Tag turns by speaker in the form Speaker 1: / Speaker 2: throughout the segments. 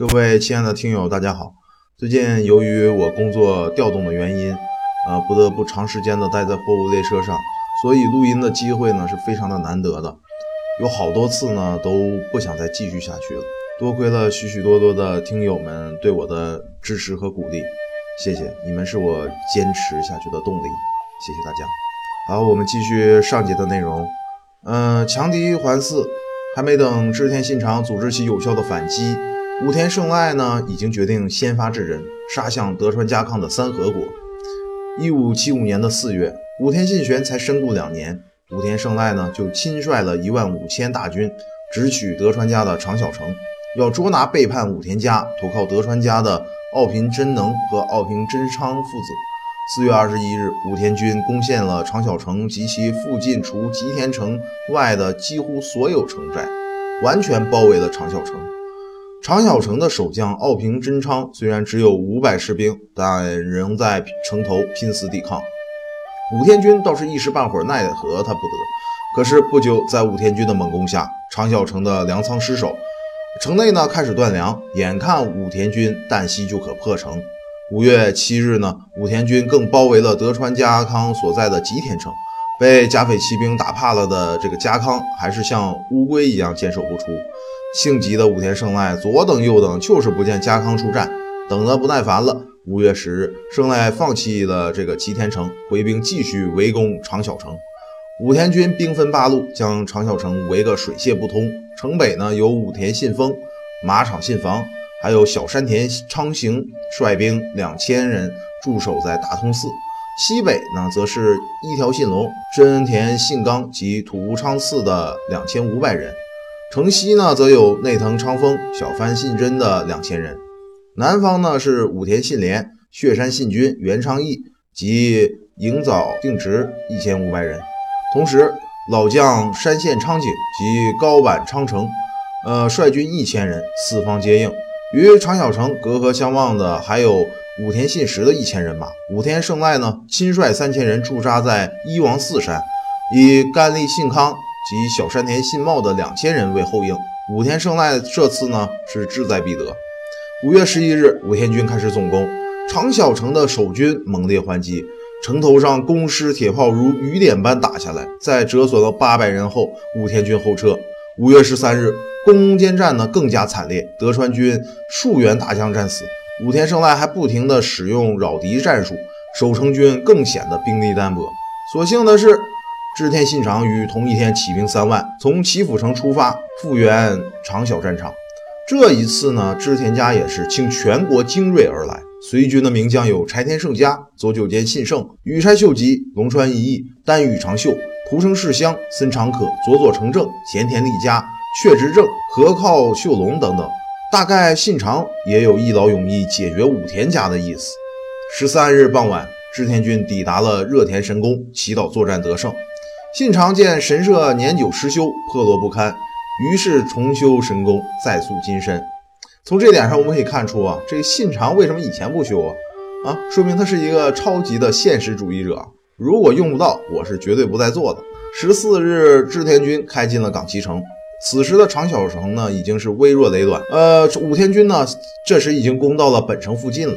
Speaker 1: 各位亲爱的听友，大家好。最近由于我工作调动的原因，呃，不得不长时间的待在货物列车上，所以录音的机会呢是非常的难得的。有好多次呢都不想再继续下去了。多亏了许许多多的听友们对我的支持和鼓励，谢谢你们是我坚持下去的动力。谢谢大家。好，我们继续上节的内容。嗯，强敌环伺，还没等织田信长组织起有效的反击。武田胜赖呢，已经决定先发制人，杀向德川家康的三河国。一五七五年的四月，武田信玄才身故两年，武田胜赖呢就亲率了一万五千大军，直取德川家的长小城，要捉拿背叛武田家、投靠德川家的奥平真能和奥平真昌父子。四月二十一日，武田军攻陷了长小城及其附近除吉田城外的几乎所有城寨，完全包围了长小城。长小城的守将奥平真昌虽然只有五百士兵，但仍在城头拼死抵抗。武田军倒是一时半会儿奈何他不得。可是不久，在武田军的猛攻下，长小城的粮仓失守，城内呢开始断粮，眼看武田军旦夕就可破城。五月七日呢，武田军更包围了德川家康所在的吉田城，被甲斐骑兵打怕了的这个家康，还是像乌龟一样坚守不出。性急的武田胜赖左等右等，就是不见家康出战，等得不耐烦了。五月十日，胜赖放弃了这个吉田城，回兵继续围攻长小城。武田军兵分八路，将长小城围个水泄不通。城北呢，有武田信丰、马场信房，还有小山田昌行率兵两千人驻守在大通寺。西北呢，则是一条信龙、真田信纲及土屋昌次的两千五百人。城西呢，则有内藤昌丰、小幡信真的两千人；南方呢，是武田信廉、血山信军、袁昌义及营早定直一千五百人。同时，老将山县昌景及高坂昌成，呃，率军一千人，四方接应。与长小城隔河相望的，还有武田信实的一千人马。武田胜赖呢，亲率三千人驻扎在伊王寺山，以甘利信康。及小山田信茂的两千人为后应，武田胜赖这次呢是志在必得。五月十一日，武田军开始总攻长小城的守军猛烈还击，城头上弓矢铁炮如雨点般打下来，在折损了八百人后，武田军后撤。五月十三日，攻坚战呢更加惨烈，德川军数员大将战死，武田胜赖还不停地使用扰敌战术，守城军更显得兵力单薄。所幸的是。织田信长于同一天起兵三万，从岐阜城出发，复原长小战场。这一次呢，织田家也是倾全国精锐而来，随军的名将有柴田胜家、佐久间信胜、羽柴秀吉、龙川一义、丹羽长秀、蒲生世香、森长可、佐佐成正、前田利家、确直正、河靠秀隆等等。大概信长也有一劳永逸解决武田家的意思。十三日傍晚，织田军抵达了热田神宫，祈祷作战得胜。信长见神社年久失修，破落不堪，于是重修神宫，再塑金身。从这点上，我们可以看出啊，这个信长为什么以前不修啊？啊，说明他是一个超级的现实主义者。如果用不到，我是绝对不再做的。十四日，织田军开进了冈崎城，此时的长小城呢，已经是微弱雷短。呃，武田军呢，这时已经攻到了本城附近了。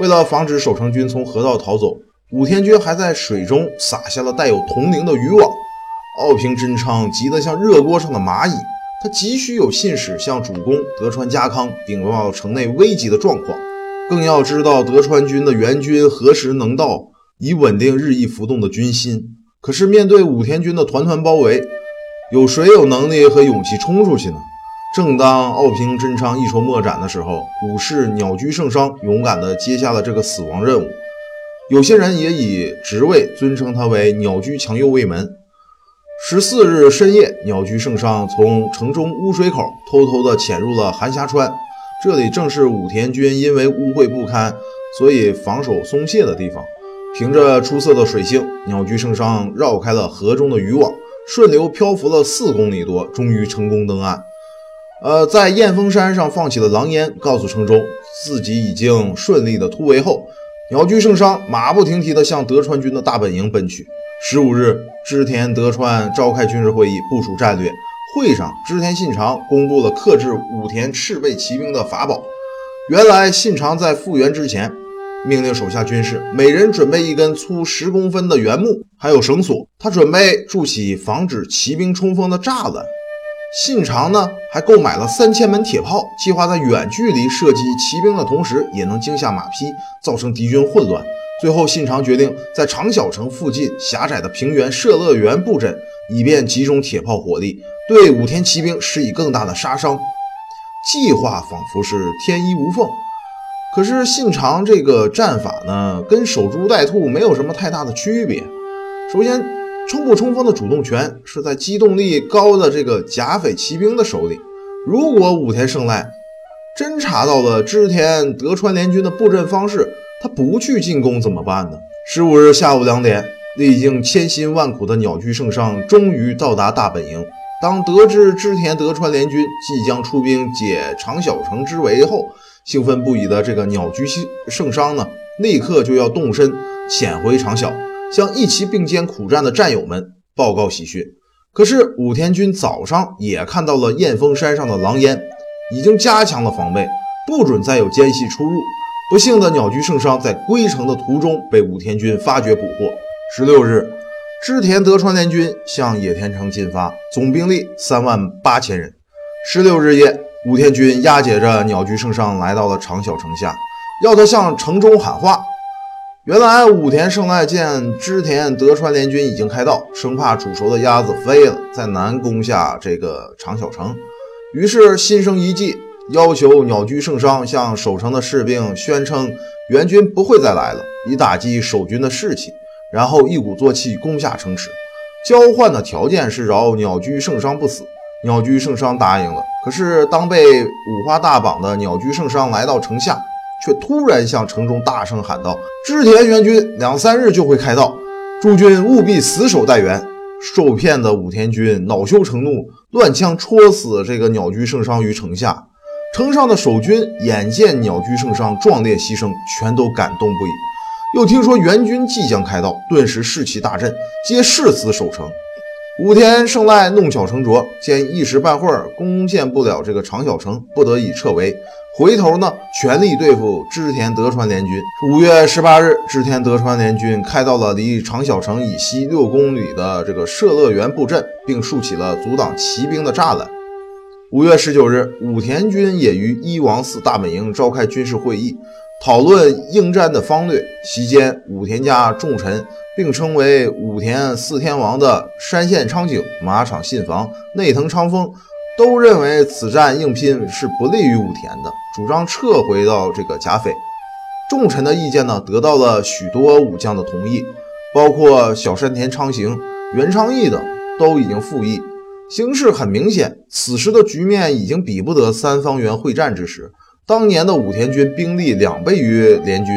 Speaker 1: 为了防止守城军从河道逃走。武田军还在水中撒下了带有铜铃的渔网，奥平真昌急得像热锅上的蚂蚁，他急需有信使向主公德川家康禀报城内危急的状况，更要知道德川军的援军何时能到，以稳定日益浮动的军心。可是面对武田军的团团包围，有谁有能力和勇气冲出去呢？正当奥平真昌一筹莫展的时候，武士鸟居胜商勇敢地接下了这个死亡任务。有些人也以职位尊称他为鸟居强右卫门。十四日深夜，鸟居圣上从城中污水口偷偷地潜入了寒霞川，这里正是武田军因为污秽不堪，所以防守松懈的地方。凭着出色的水性，鸟居圣上绕开了河中的渔网，顺流漂浮了四公里多，终于成功登岸。呃，在燕峰山上放起了狼烟，告诉城中自己已经顺利的突围后。鸟居胜商马不停蹄地向德川军的大本营奔去。十五日，织田德川召开军事会议，部署战略。会上，织田信长公布了克制武田赤背骑兵的法宝。原来信长在复原之前，命令手下军士每人准备一根粗十公分的原木，还有绳索。他准备筑起防止骑兵冲锋的栅栏。信长呢，还购买了三千门铁炮，计划在远距离射击骑兵的同时，也能惊吓马匹，造成敌军混乱。最后，信长决定在长小城附近狭窄的平原设乐园布阵，以便集中铁炮火力，对武田骑兵施以更大的杀伤。计划仿佛是天衣无缝，可是信长这个战法呢，跟守株待兔没有什么太大的区别。首先，冲不冲锋的主动权是在机动力高的这个甲斐骑兵的手里。如果武田胜赖侦查到了织田德川联军的布阵方式，他不去进攻怎么办呢？十五日下午两点，历经千辛万苦的鸟居胜伤终于到达大本营。当得知织田德川联军即将出兵解长小城之围后，兴奋不已的这个鸟居胜商呢，立刻就要动身潜回长小。向一起并肩苦战的战友们报告喜讯。可是武田军早上也看到了燕峰山上的狼烟，已经加强了防备，不准再有奸细出入。不幸的鸟居胜商在归程的途中被武田军发觉捕获。十六日，织田德川联军向野田城进发，总兵力三万八千人。十六日夜，武田军押解着鸟居胜商来到了长小城下，要他向城中喊话。原来武田胜赖见织田德川联军已经开到，生怕煮熟的鸭子飞了，再难攻下这个长小城，于是心生一计，要求鸟居胜商向守城的士兵宣称援军不会再来了，以打击守军的士气，然后一鼓作气攻下城池。交换的条件是饶鸟居胜商不死。鸟居胜商答应了。可是当被五花大绑的鸟居胜商来到城下。却突然向城中大声喊道：“织田援军两三日就会开到，诸军务必死守待援。”受骗的武田军恼羞成怒，乱枪戳死这个鸟居圣伤于城下。城上的守军眼见鸟居圣伤壮烈牺牲，全都感动不已。又听说援军即将开到，顿时士气大振，皆誓死守城。武田胜赖弄巧成拙，见一时半会儿攻陷不了这个长小城，不得已撤围。回头呢，全力对付织田德川联军。五月十八日，织田德川联军开到了离长小城以西六公里的这个社乐园布阵，并竖起了阻挡骑兵的栅栏。五月十九日，武田军也于一王寺大本营召开军事会议，讨论应战的方略。席间，武田家重臣，并称为武田四天王的山县昌景、马场信房、内藤昌丰。都认为此战硬拼是不利于武田的，主张撤回到这个甲斐。重臣的意见呢，得到了许多武将的同意，包括小山田昌行、袁昌义等都已经附议。形势很明显，此时的局面已经比不得三方原会战之时。当年的武田军兵力两倍于联军，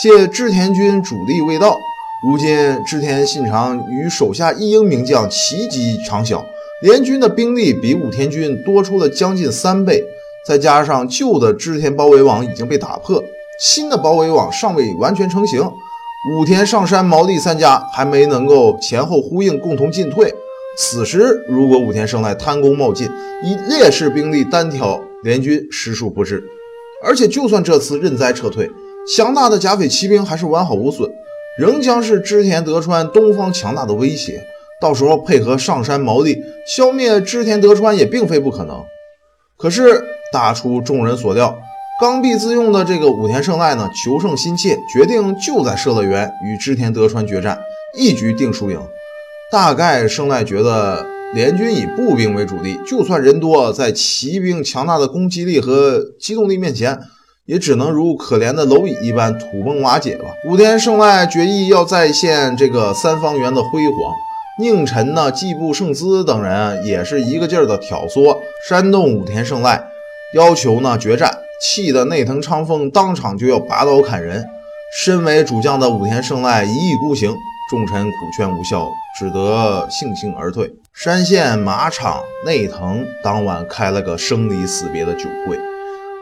Speaker 1: 且织田军主力未到。如今织田信长与手下一营名将齐集长小。联军的兵力比武田军多出了将近三倍，再加上旧的织田包围网已经被打破，新的包围网尚未完全成型，武田上山毛利三家还没能够前后呼应，共同进退。此时如果武田胜赖贪功冒进，以劣势兵力单挑联军，实属不智。而且就算这次认栽撤退，强大的甲斐骑兵还是完好无损，仍将是织田德川东方强大的威胁。到时候配合上山毛利消灭织田德川也并非不可能。可是大出众人所料，刚愎自用的这个武田胜赖呢，求胜心切，决定就在社乐园与织田德川决战，一局定输赢。大概胜赖觉得联军以步兵为主力，就算人多，在骑兵强大的攻击力和机动力面前，也只能如可怜的蝼蚁一般土崩瓦解吧。武田胜赖决意要再现这个三方原的辉煌。宁臣呢、季布胜资等人也是一个劲儿的挑唆煽动武田胜赖，要求呢决战，气得内藤昌丰当场就要拔刀砍人。身为主将的武田胜赖一意孤行，众臣苦劝无效，只得悻悻而退。山县马场内藤当晚开了个生离死别的酒会，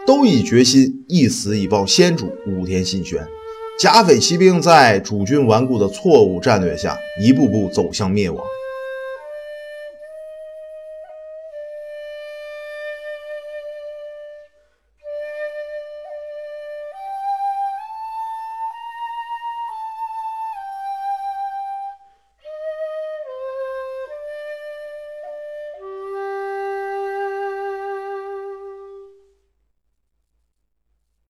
Speaker 1: 都已决心一死以报先主武田信玄。甲斐骑兵在主君顽固的错误战略下，一步步走向灭亡。